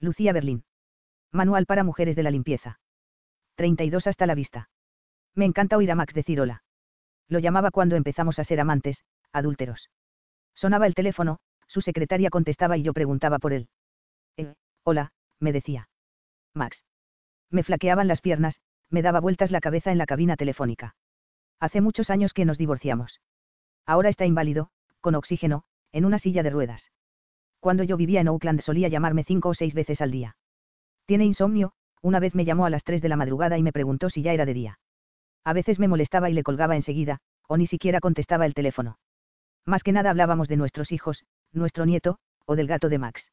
Lucía Berlín. Manual para mujeres de la limpieza. 32 hasta la vista. Me encanta oír a Max decir hola. Lo llamaba cuando empezamos a ser amantes, adúlteros. Sonaba el teléfono, su secretaria contestaba y yo preguntaba por él. Eh, hola, me decía. Max. Me flaqueaban las piernas, me daba vueltas la cabeza en la cabina telefónica. Hace muchos años que nos divorciamos. Ahora está inválido, con oxígeno, en una silla de ruedas. Cuando yo vivía en Oakland solía llamarme cinco o seis veces al día. Tiene insomnio, una vez me llamó a las tres de la madrugada y me preguntó si ya era de día. A veces me molestaba y le colgaba enseguida, o ni siquiera contestaba el teléfono. Más que nada hablábamos de nuestros hijos, nuestro nieto, o del gato de Max.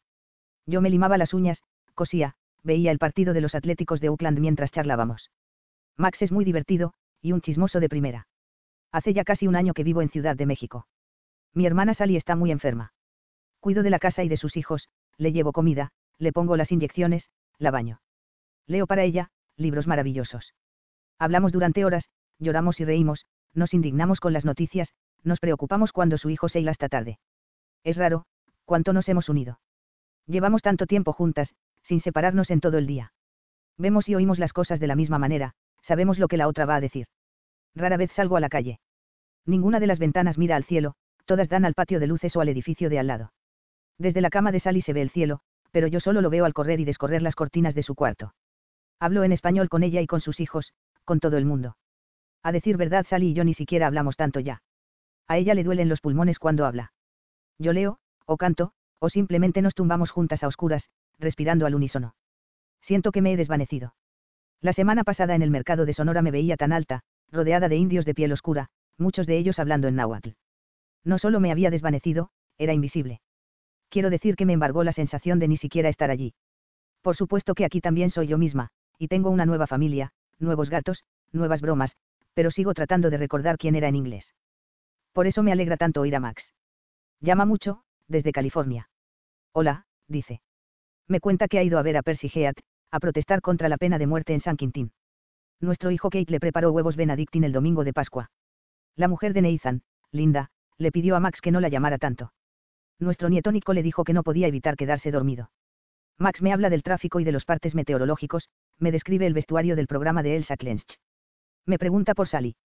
Yo me limaba las uñas, cosía, veía el partido de los Atléticos de Oakland mientras charlábamos. Max es muy divertido, y un chismoso de primera. Hace ya casi un año que vivo en Ciudad de México. Mi hermana Sally está muy enferma. Cuido de la casa y de sus hijos, le llevo comida, le pongo las inyecciones, la baño. Leo para ella, libros maravillosos. Hablamos durante horas, lloramos y reímos, nos indignamos con las noticias, nos preocupamos cuando su hijo se iba hasta tarde. Es raro, cuánto nos hemos unido. Llevamos tanto tiempo juntas, sin separarnos en todo el día. Vemos y oímos las cosas de la misma manera, sabemos lo que la otra va a decir. Rara vez salgo a la calle. Ninguna de las ventanas mira al cielo, todas dan al patio de luces o al edificio de al lado. Desde la cama de Sally se ve el cielo, pero yo solo lo veo al correr y descorrer las cortinas de su cuarto. Hablo en español con ella y con sus hijos, con todo el mundo. A decir verdad, Sally y yo ni siquiera hablamos tanto ya. A ella le duelen los pulmones cuando habla. Yo leo, o canto, o simplemente nos tumbamos juntas a oscuras, respirando al unísono. Siento que me he desvanecido. La semana pasada en el mercado de Sonora me veía tan alta, rodeada de indios de piel oscura, muchos de ellos hablando en náhuatl. No solo me había desvanecido, era invisible. Quiero decir que me embargó la sensación de ni siquiera estar allí. Por supuesto que aquí también soy yo misma, y tengo una nueva familia, nuevos gatos, nuevas bromas, pero sigo tratando de recordar quién era en inglés. Por eso me alegra tanto oír a Max. Llama mucho, desde California. Hola, dice. Me cuenta que ha ido a ver a Percy Heath, a protestar contra la pena de muerte en San Quintín. Nuestro hijo Kate le preparó huevos Benedictine el domingo de Pascua. La mujer de Nathan, Linda, le pidió a Max que no la llamara tanto. Nuestro nieto Nico le dijo que no podía evitar quedarse dormido. Max me habla del tráfico y de los partes meteorológicos, me describe el vestuario del programa de Elsa Klensch. Me pregunta por Sally.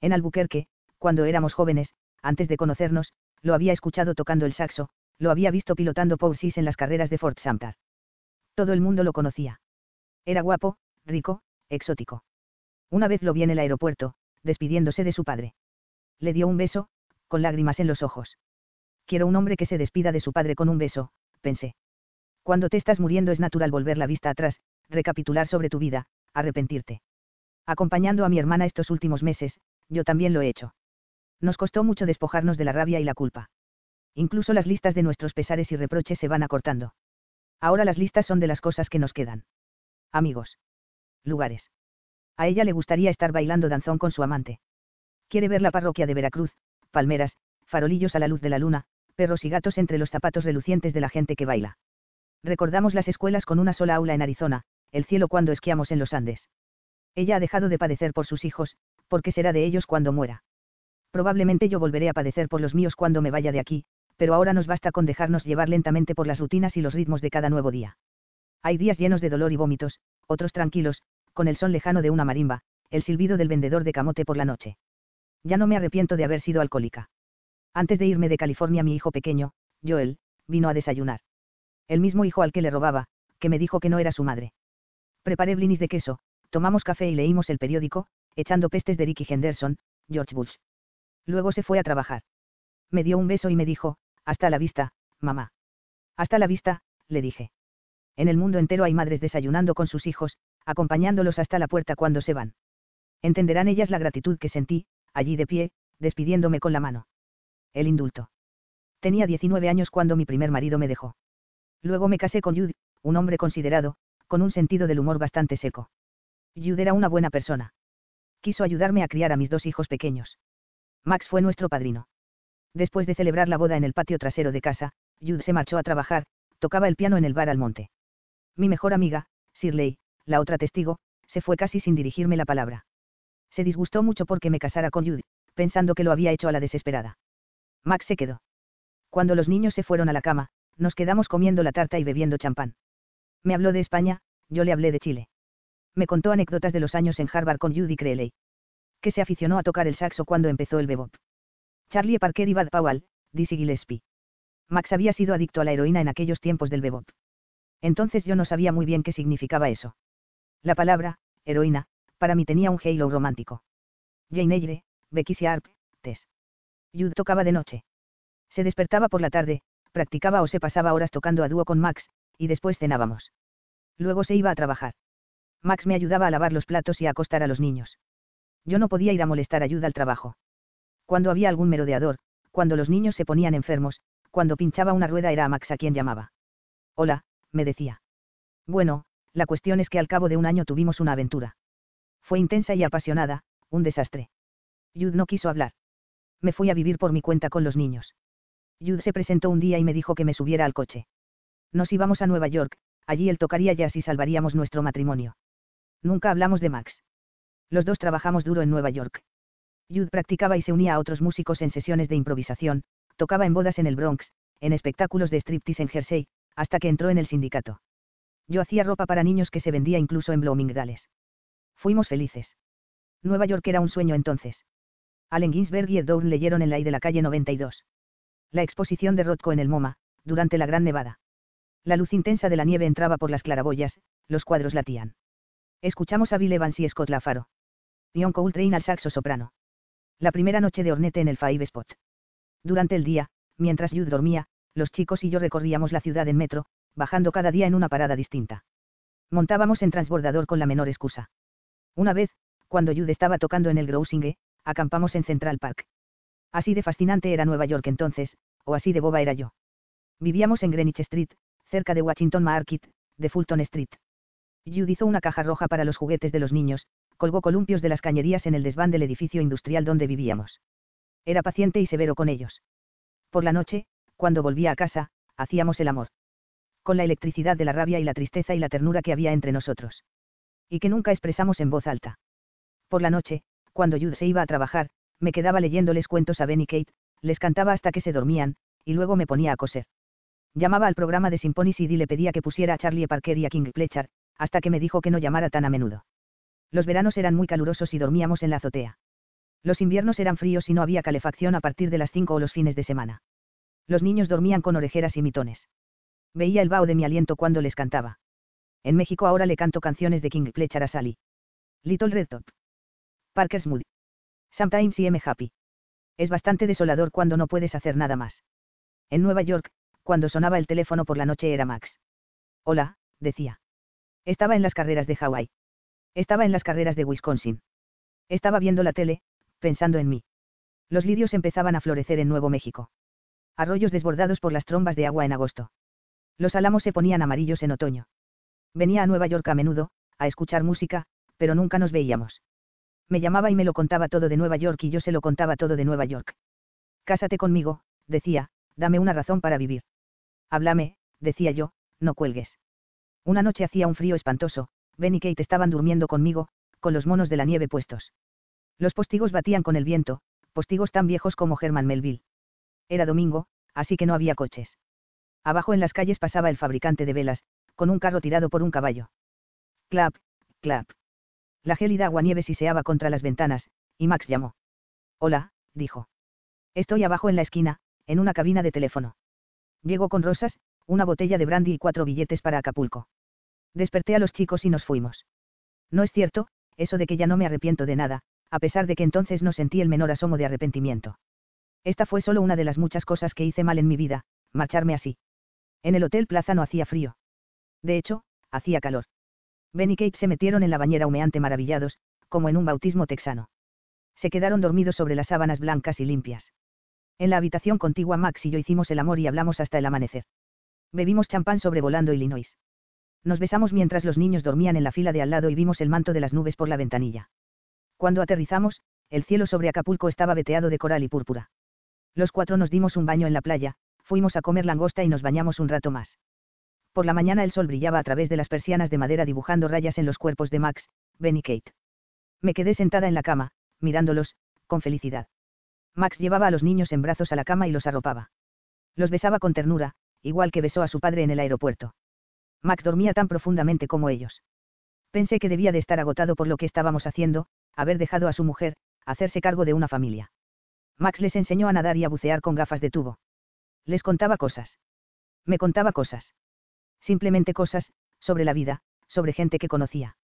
En Albuquerque, cuando éramos jóvenes, antes de conocernos, lo había escuchado tocando el saxo, lo había visto pilotando Poursis en las carreras de Fort Sumter. Todo el mundo lo conocía. Era guapo, rico, exótico. Una vez lo vi en el aeropuerto, despidiéndose de su padre. Le dio un beso, con lágrimas en los ojos. Quiero un hombre que se despida de su padre con un beso, pensé. Cuando te estás muriendo es natural volver la vista atrás, recapitular sobre tu vida, arrepentirte. Acompañando a mi hermana estos últimos meses, yo también lo he hecho. Nos costó mucho despojarnos de la rabia y la culpa. Incluso las listas de nuestros pesares y reproches se van acortando. Ahora las listas son de las cosas que nos quedan. Amigos. Lugares. A ella le gustaría estar bailando danzón con su amante. Quiere ver la parroquia de Veracruz, palmeras, farolillos a la luz de la luna, perros y gatos entre los zapatos relucientes de la gente que baila. Recordamos las escuelas con una sola aula en Arizona, el cielo cuando esquiamos en los Andes. Ella ha dejado de padecer por sus hijos, porque será de ellos cuando muera. Probablemente yo volveré a padecer por los míos cuando me vaya de aquí, pero ahora nos basta con dejarnos llevar lentamente por las rutinas y los ritmos de cada nuevo día. Hay días llenos de dolor y vómitos, otros tranquilos, con el son lejano de una marimba, el silbido del vendedor de camote por la noche. Ya no me arrepiento de haber sido alcohólica. Antes de irme de California mi hijo pequeño, Joel, vino a desayunar. El mismo hijo al que le robaba, que me dijo que no era su madre. Preparé blinis de queso, tomamos café y leímos el periódico, echando pestes de Ricky Henderson, George Bush. Luego se fue a trabajar. Me dio un beso y me dijo, hasta la vista, mamá. Hasta la vista, le dije. En el mundo entero hay madres desayunando con sus hijos, acompañándolos hasta la puerta cuando se van. Entenderán ellas la gratitud que sentí, allí de pie, despidiéndome con la mano. El indulto. Tenía 19 años cuando mi primer marido me dejó. Luego me casé con Jude, un hombre considerado, con un sentido del humor bastante seco. Jude era una buena persona. Quiso ayudarme a criar a mis dos hijos pequeños. Max fue nuestro padrino. Después de celebrar la boda en el patio trasero de casa, Jude se marchó a trabajar, tocaba el piano en el bar al monte. Mi mejor amiga, Shirley, la otra testigo, se fue casi sin dirigirme la palabra. Se disgustó mucho porque me casara con Jude, pensando que lo había hecho a la desesperada. Max se quedó. Cuando los niños se fueron a la cama, nos quedamos comiendo la tarta y bebiendo champán. Me habló de España, yo le hablé de Chile. Me contó anécdotas de los años en Harvard con Judy Creley. Que se aficionó a tocar el saxo cuando empezó el bebop. Charlie Parker y Bud Powell, Dizzy Gillespie. Max había sido adicto a la heroína en aquellos tiempos del bebop. Entonces yo no sabía muy bien qué significaba eso. La palabra, heroína, para mí tenía un halo romántico. Jane Eyre, Becky Sharp, Tess. Jude tocaba de noche. Se despertaba por la tarde, practicaba o se pasaba horas tocando a dúo con Max, y después cenábamos. Luego se iba a trabajar. Max me ayudaba a lavar los platos y a acostar a los niños. Yo no podía ir a molestar ayuda al trabajo. Cuando había algún merodeador, cuando los niños se ponían enfermos, cuando pinchaba una rueda era a Max a quien llamaba. Hola, me decía. Bueno, la cuestión es que al cabo de un año tuvimos una aventura. Fue intensa y apasionada, un desastre. Jude no quiso hablar. Me fui a vivir por mi cuenta con los niños. Jude se presentó un día y me dijo que me subiera al coche. Nos íbamos a Nueva York, allí él tocaría jazz y salvaríamos nuestro matrimonio. Nunca hablamos de Max. Los dos trabajamos duro en Nueva York. Jude practicaba y se unía a otros músicos en sesiones de improvisación, tocaba en bodas en el Bronx, en espectáculos de striptease en Jersey, hasta que entró en el sindicato. Yo hacía ropa para niños que se vendía incluso en Bloomingdales. Fuimos felices. Nueva York era un sueño entonces. Allen Ginsberg y Ed leyeron en la I de la calle 92. La exposición de Rothko en el MoMA, durante la Gran Nevada. La luz intensa de la nieve entraba por las claraboyas, los cuadros latían. Escuchamos a Bill Evans y Scott Lafaro. Ion Coltrane al saxo soprano. La primera noche de Ornette en el Five Spot. Durante el día, mientras Jude dormía, los chicos y yo recorríamos la ciudad en metro, bajando cada día en una parada distinta. Montábamos en transbordador con la menor excusa. Una vez, cuando Jude estaba tocando en el Grousinge, acampamos en Central Park. Así de fascinante era Nueva York entonces, o así de boba era yo. Vivíamos en Greenwich Street, cerca de Washington Market, de Fulton Street. Jude hizo una caja roja para los juguetes de los niños, colgó columpios de las cañerías en el desván del edificio industrial donde vivíamos. Era paciente y severo con ellos. Por la noche, cuando volvía a casa, hacíamos el amor. Con la electricidad de la rabia y la tristeza y la ternura que había entre nosotros. Y que nunca expresamos en voz alta. Por la noche, cuando Jude se iba a trabajar, me quedaba leyéndoles cuentos a Ben y Kate, les cantaba hasta que se dormían, y luego me ponía a coser. Llamaba al programa de Symphony y le pedía que pusiera a Charlie Parker y a King Pletcher, hasta que me dijo que no llamara tan a menudo. Los veranos eran muy calurosos y dormíamos en la azotea. Los inviernos eran fríos y no había calefacción a partir de las 5 o los fines de semana. Los niños dormían con orejeras y mitones. Veía el vaho de mi aliento cuando les cantaba. En México ahora le canto canciones de King Pletcher a Sally. Little Red Top. Parker's Mood. Sometimes I am happy. Es bastante desolador cuando no puedes hacer nada más. En Nueva York, cuando sonaba el teléfono por la noche era Max. Hola, decía. Estaba en las carreras de Hawái. Estaba en las carreras de Wisconsin. Estaba viendo la tele, pensando en mí. Los lirios empezaban a florecer en Nuevo México. Arroyos desbordados por las trombas de agua en agosto. Los álamos se ponían amarillos en otoño. Venía a Nueva York a menudo, a escuchar música, pero nunca nos veíamos. Me llamaba y me lo contaba todo de Nueva York y yo se lo contaba todo de Nueva York. Cásate conmigo, decía, dame una razón para vivir. Háblame, decía yo, no cuelgues. Una noche hacía un frío espantoso, Ben y Kate estaban durmiendo conmigo, con los monos de la nieve puestos. Los postigos batían con el viento, postigos tan viejos como Herman Melville. Era domingo, así que no había coches. Abajo en las calles pasaba el fabricante de velas, con un carro tirado por un caballo. Clap, clap. La gélida aguanieve siseaba contra las ventanas, y Max llamó. Hola, dijo. Estoy abajo en la esquina, en una cabina de teléfono. Llego con rosas, una botella de brandy y cuatro billetes para Acapulco. Desperté a los chicos y nos fuimos. No es cierto, eso de que ya no me arrepiento de nada, a pesar de que entonces no sentí el menor asomo de arrepentimiento. Esta fue solo una de las muchas cosas que hice mal en mi vida, marcharme así. En el Hotel Plaza no hacía frío. De hecho, hacía calor. Ben y Kate se metieron en la bañera humeante maravillados, como en un bautismo texano. Se quedaron dormidos sobre las sábanas blancas y limpias. En la habitación contigua Max y yo hicimos el amor y hablamos hasta el amanecer. Bebimos champán sobrevolando Illinois. Nos besamos mientras los niños dormían en la fila de al lado y vimos el manto de las nubes por la ventanilla. Cuando aterrizamos, el cielo sobre Acapulco estaba veteado de coral y púrpura. Los cuatro nos dimos un baño en la playa, fuimos a comer langosta y nos bañamos un rato más. Por la mañana el sol brillaba a través de las persianas de madera dibujando rayas en los cuerpos de Max, Ben y Kate. Me quedé sentada en la cama, mirándolos, con felicidad. Max llevaba a los niños en brazos a la cama y los arropaba. Los besaba con ternura, igual que besó a su padre en el aeropuerto. Max dormía tan profundamente como ellos. Pensé que debía de estar agotado por lo que estábamos haciendo, haber dejado a su mujer, hacerse cargo de una familia. Max les enseñó a nadar y a bucear con gafas de tubo. Les contaba cosas. Me contaba cosas. Simplemente cosas, sobre la vida, sobre gente que conocía.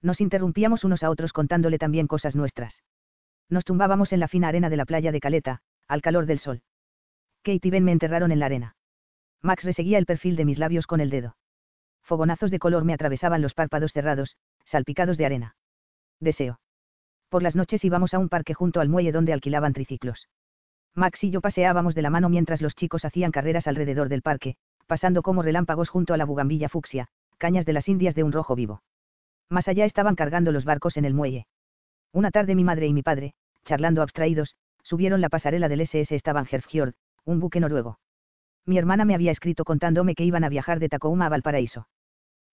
Nos interrumpíamos unos a otros contándole también cosas nuestras. Nos tumbábamos en la fina arena de la playa de Caleta, al calor del sol. Kate y Ben me enterraron en la arena. Max reseguía el perfil de mis labios con el dedo. Fogonazos de color me atravesaban los párpados cerrados, salpicados de arena. Deseo. Por las noches íbamos a un parque junto al muelle donde alquilaban triciclos. Max y yo paseábamos de la mano mientras los chicos hacían carreras alrededor del parque, pasando como relámpagos junto a la bugambilla fucsia, cañas de las Indias de un rojo vivo. Más allá estaban cargando los barcos en el muelle. Una tarde mi madre y mi padre, charlando abstraídos, subieron la pasarela del SS Stavanger un buque noruego. Mi hermana me había escrito contándome que iban a viajar de Tacoma a Valparaíso.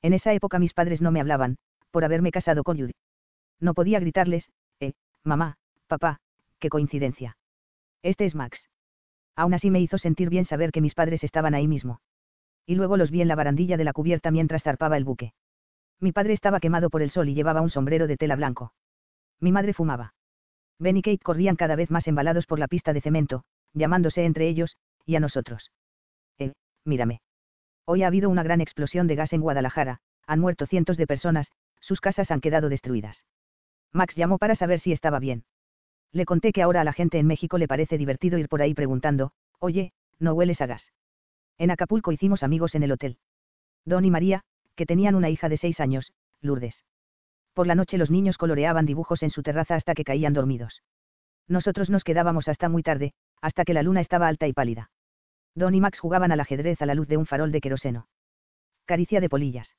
En esa época mis padres no me hablaban, por haberme casado con Judy. No podía gritarles, eh, mamá, papá, qué coincidencia. Este es Max. Aún así me hizo sentir bien saber que mis padres estaban ahí mismo. Y luego los vi en la barandilla de la cubierta mientras zarpaba el buque. Mi padre estaba quemado por el sol y llevaba un sombrero de tela blanco. Mi madre fumaba. Ben y Kate corrían cada vez más embalados por la pista de cemento, llamándose entre ellos, y a nosotros. Eh, mírame. Hoy ha habido una gran explosión de gas en Guadalajara, han muerto cientos de personas, sus casas han quedado destruidas. Max llamó para saber si estaba bien. Le conté que ahora a la gente en México le parece divertido ir por ahí preguntando, oye, ¿no hueles a gas? En Acapulco hicimos amigos en el hotel. Don y María, que tenían una hija de seis años, Lourdes. Por la noche los niños coloreaban dibujos en su terraza hasta que caían dormidos. Nosotros nos quedábamos hasta muy tarde, hasta que la luna estaba alta y pálida. Don y Max jugaban al ajedrez a la luz de un farol de queroseno. Caricia de polillas.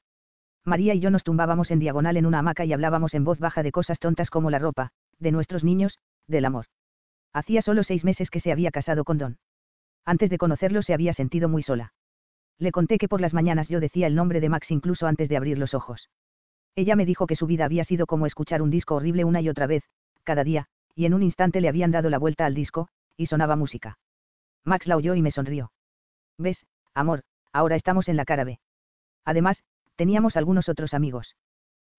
María y yo nos tumbábamos en diagonal en una hamaca y hablábamos en voz baja de cosas tontas como la ropa, de nuestros niños, del amor. Hacía solo seis meses que se había casado con Don. Antes de conocerlo se había sentido muy sola. Le conté que por las mañanas yo decía el nombre de Max incluso antes de abrir los ojos. Ella me dijo que su vida había sido como escuchar un disco horrible una y otra vez, cada día, y en un instante le habían dado la vuelta al disco, y sonaba música. Max la oyó y me sonrió. ¿Ves, amor, ahora estamos en la cara B. Además, teníamos algunos otros amigos.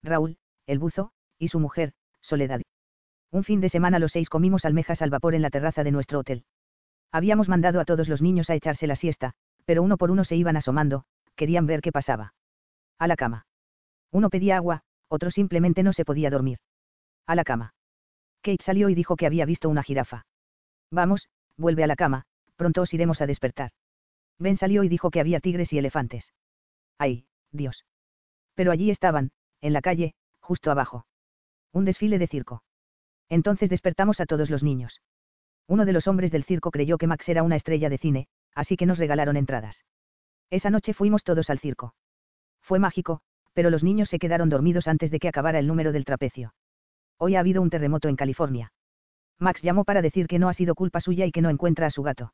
Raúl, el buzo, y su mujer, Soledad. Un fin de semana los seis comimos almejas al vapor en la terraza de nuestro hotel. Habíamos mandado a todos los niños a echarse la siesta, pero uno por uno se iban asomando, querían ver qué pasaba. A la cama. Uno pedía agua, otro simplemente no se podía dormir. A la cama. Kate salió y dijo que había visto una jirafa. Vamos, vuelve a la cama, pronto os iremos a despertar. Ben salió y dijo que había tigres y elefantes. ¡Ay, Dios! Pero allí estaban, en la calle, justo abajo. Un desfile de circo. Entonces despertamos a todos los niños. Uno de los hombres del circo creyó que Max era una estrella de cine, así que nos regalaron entradas. Esa noche fuimos todos al circo. Fue mágico, pero los niños se quedaron dormidos antes de que acabara el número del trapecio. Hoy ha habido un terremoto en California. Max llamó para decir que no ha sido culpa suya y que no encuentra a su gato.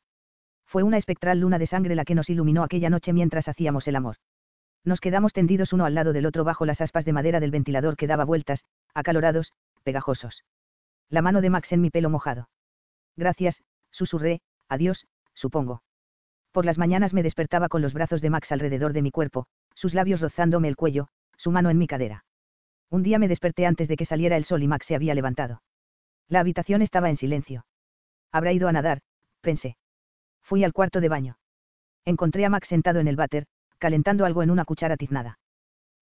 Fue una espectral luna de sangre la que nos iluminó aquella noche mientras hacíamos el amor. Nos quedamos tendidos uno al lado del otro bajo las aspas de madera del ventilador que daba vueltas, acalorados, pegajosos. La mano de Max en mi pelo mojado. Gracias, susurré, adiós, supongo. Por las mañanas me despertaba con los brazos de Max alrededor de mi cuerpo, sus labios rozándome el cuello, su mano en mi cadera. Un día me desperté antes de que saliera el sol y Max se había levantado. La habitación estaba en silencio. Habrá ido a nadar, pensé. Fui al cuarto de baño. Encontré a Max sentado en el váter, calentando algo en una cuchara tiznada.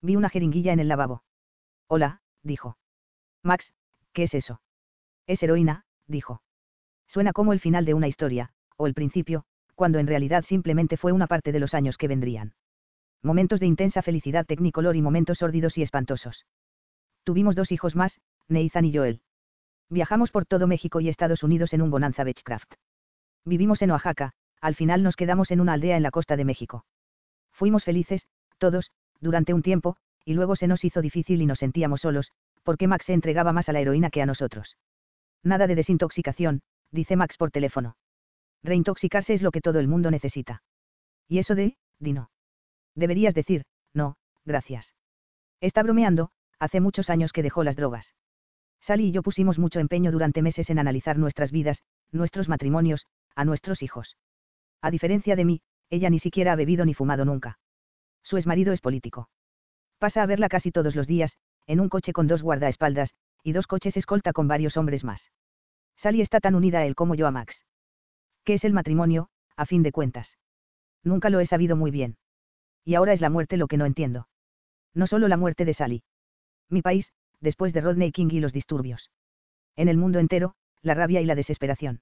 Vi una jeringuilla en el lavabo. Hola, dijo. Max, ¿qué es eso? Es heroína, dijo. Suena como el final de una historia, o el principio, cuando en realidad simplemente fue una parte de los años que vendrían. Momentos de intensa felicidad tecnicolor y momentos sórdidos y espantosos. Tuvimos dos hijos más, Nathan y Joel. Viajamos por todo México y Estados Unidos en un Bonanza Beechcraft. Vivimos en Oaxaca, al final nos quedamos en una aldea en la costa de México. Fuimos felices, todos, durante un tiempo, y luego se nos hizo difícil y nos sentíamos solos, porque Max se entregaba más a la heroína que a nosotros. Nada de desintoxicación, dice Max por teléfono. Reintoxicarse es lo que todo el mundo necesita. ¿Y eso de, Dino? Deberías decir, no, gracias. Está bromeando, hace muchos años que dejó las drogas. Sally y yo pusimos mucho empeño durante meses en analizar nuestras vidas, nuestros matrimonios, a nuestros hijos. A diferencia de mí, ella ni siquiera ha bebido ni fumado nunca. Su exmarido es político. Pasa a verla casi todos los días, en un coche con dos guardaespaldas, y dos coches escolta con varios hombres más. Sally está tan unida a él como yo a Max. ¿Qué es el matrimonio, a fin de cuentas? Nunca lo he sabido muy bien. Y ahora es la muerte lo que no entiendo. No solo la muerte de Sally. Mi país, después de Rodney King y los disturbios. En el mundo entero, la rabia y la desesperación.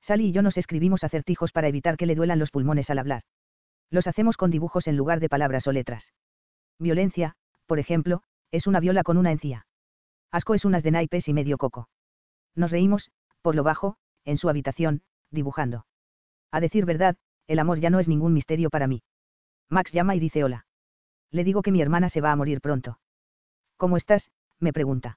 Sally y yo nos escribimos acertijos para evitar que le duelan los pulmones al hablar. Los hacemos con dibujos en lugar de palabras o letras. Violencia, por ejemplo, es una viola con una encía. Asco es unas de naipes y medio coco. Nos reímos, por lo bajo, en su habitación, dibujando. A decir verdad, el amor ya no es ningún misterio para mí. Max llama y dice hola. Le digo que mi hermana se va a morir pronto. ¿Cómo estás? me pregunta.